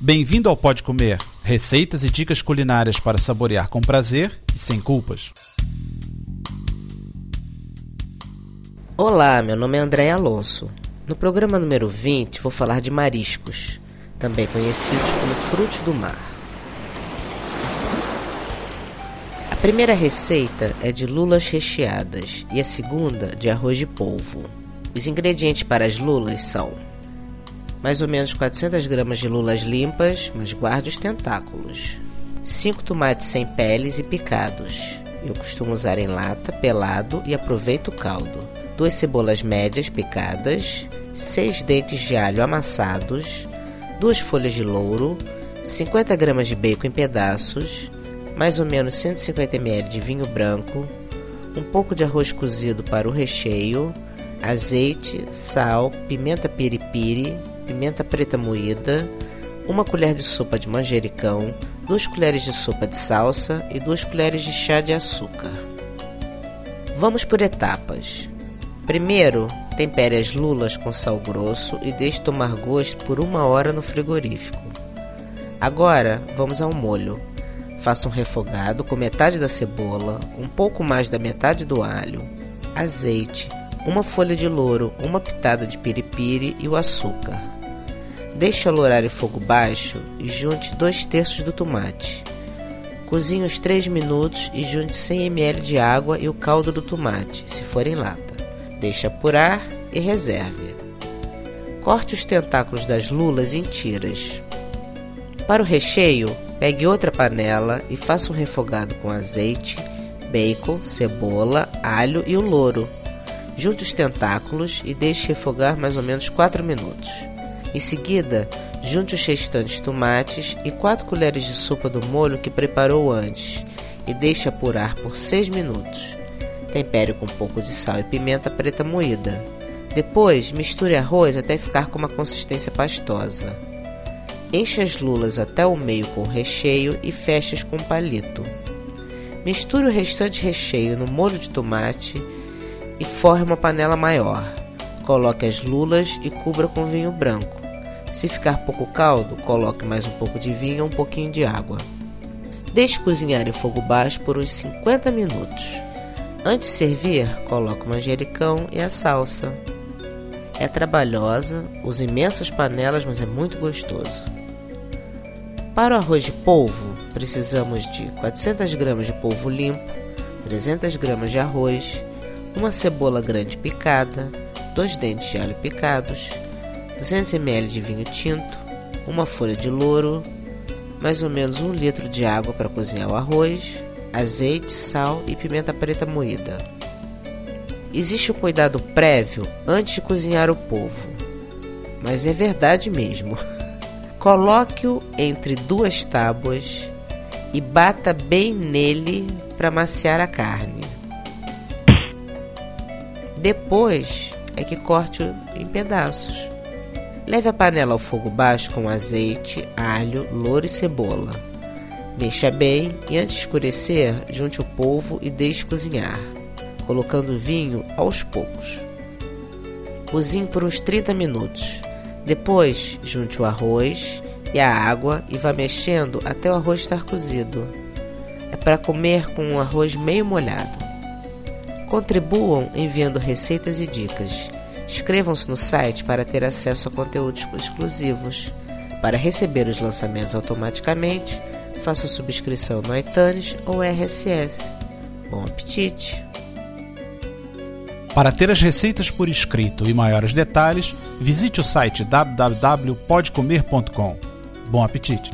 Bem-vindo ao Pode Comer, receitas e dicas culinárias para saborear com prazer e sem culpas. Olá, meu nome é André Alonso. No programa número 20 vou falar de mariscos, também conhecidos como frutos do mar. A primeira receita é de lulas recheadas e a segunda de arroz de polvo. Os ingredientes para as lulas são mais ou menos 400 gramas de lulas limpas, mas guarde os tentáculos. 5 tomates sem peles e picados. Eu costumo usar em lata, pelado e aproveito o caldo. Duas cebolas médias picadas, 6 dentes de alho amassados, duas folhas de louro, 50 gramas de bacon em pedaços, mais ou menos 150 ml de vinho branco, um pouco de arroz cozido para o recheio, azeite, sal, pimenta piripiri, pimenta preta moída, uma colher de sopa de manjericão, duas colheres de sopa de salsa e duas colheres de chá de açúcar. Vamos por etapas. Primeiro, tempere as lulas com sal grosso e deixe tomar gosto por uma hora no frigorífico. Agora, vamos ao molho. Faça um refogado com metade da cebola, um pouco mais da metade do alho, azeite, uma folha de louro, uma pitada de piripiri e o açúcar. Deixe alourar em fogo baixo e junte 2 terços do tomate. Cozinhe os 3 minutos e junte 100 ml de água e o caldo do tomate, se for em lata. Deixe apurar e reserve. Corte os tentáculos das lulas em tiras. Para o recheio, pegue outra panela e faça um refogado com azeite, bacon, cebola, alho e o louro. Junte os tentáculos e deixe refogar mais ou menos 4 minutos. Em seguida, junte os restantes tomates e 4 colheres de sopa do molho que preparou antes e deixe apurar por 6 minutos. Tempere com um pouco de sal e pimenta preta moída. Depois, misture arroz até ficar com uma consistência pastosa. Enche as lulas até o meio com recheio e feche com um palito. Misture o restante recheio no molho de tomate e forre uma panela maior. Coloque as lulas e cubra com vinho branco. Se ficar pouco caldo, coloque mais um pouco de vinho ou um pouquinho de água. Deixe cozinhar em fogo baixo por uns 50 minutos. Antes de servir, coloque o manjericão e a salsa. É trabalhosa, usa imensas panelas, mas é muito gostoso. Para o arroz de polvo, precisamos de 400 gramas de polvo limpo, 300 gramas de arroz, uma cebola grande picada, dois dentes de alho picados, 200 ml de vinho tinto, uma folha de louro, mais ou menos um litro de água para cozinhar o arroz, azeite, sal e pimenta preta moída. Existe um cuidado prévio antes de cozinhar o polvo, mas é verdade mesmo. Coloque-o entre duas tábuas e bata bem nele para maciar a carne. Depois, é que corte em pedaços. Leve a panela ao fogo baixo com azeite, alho, louro e cebola. Mexa bem e antes de escurecer, junte o polvo e deixe cozinhar, colocando vinho aos poucos. Cozinhe por uns 30 minutos. Depois, junte o arroz e a água e vá mexendo até o arroz estar cozido. É para comer com um arroz meio molhado. Contribuam enviando receitas e dicas. Inscrevam-se no site para ter acesso a conteúdos exclusivos. Para receber os lançamentos automaticamente, faça subscrição no iTunes ou RSS. Bom apetite! Para ter as receitas por escrito e maiores detalhes, visite o site www.podcomer.com. Bom apetite!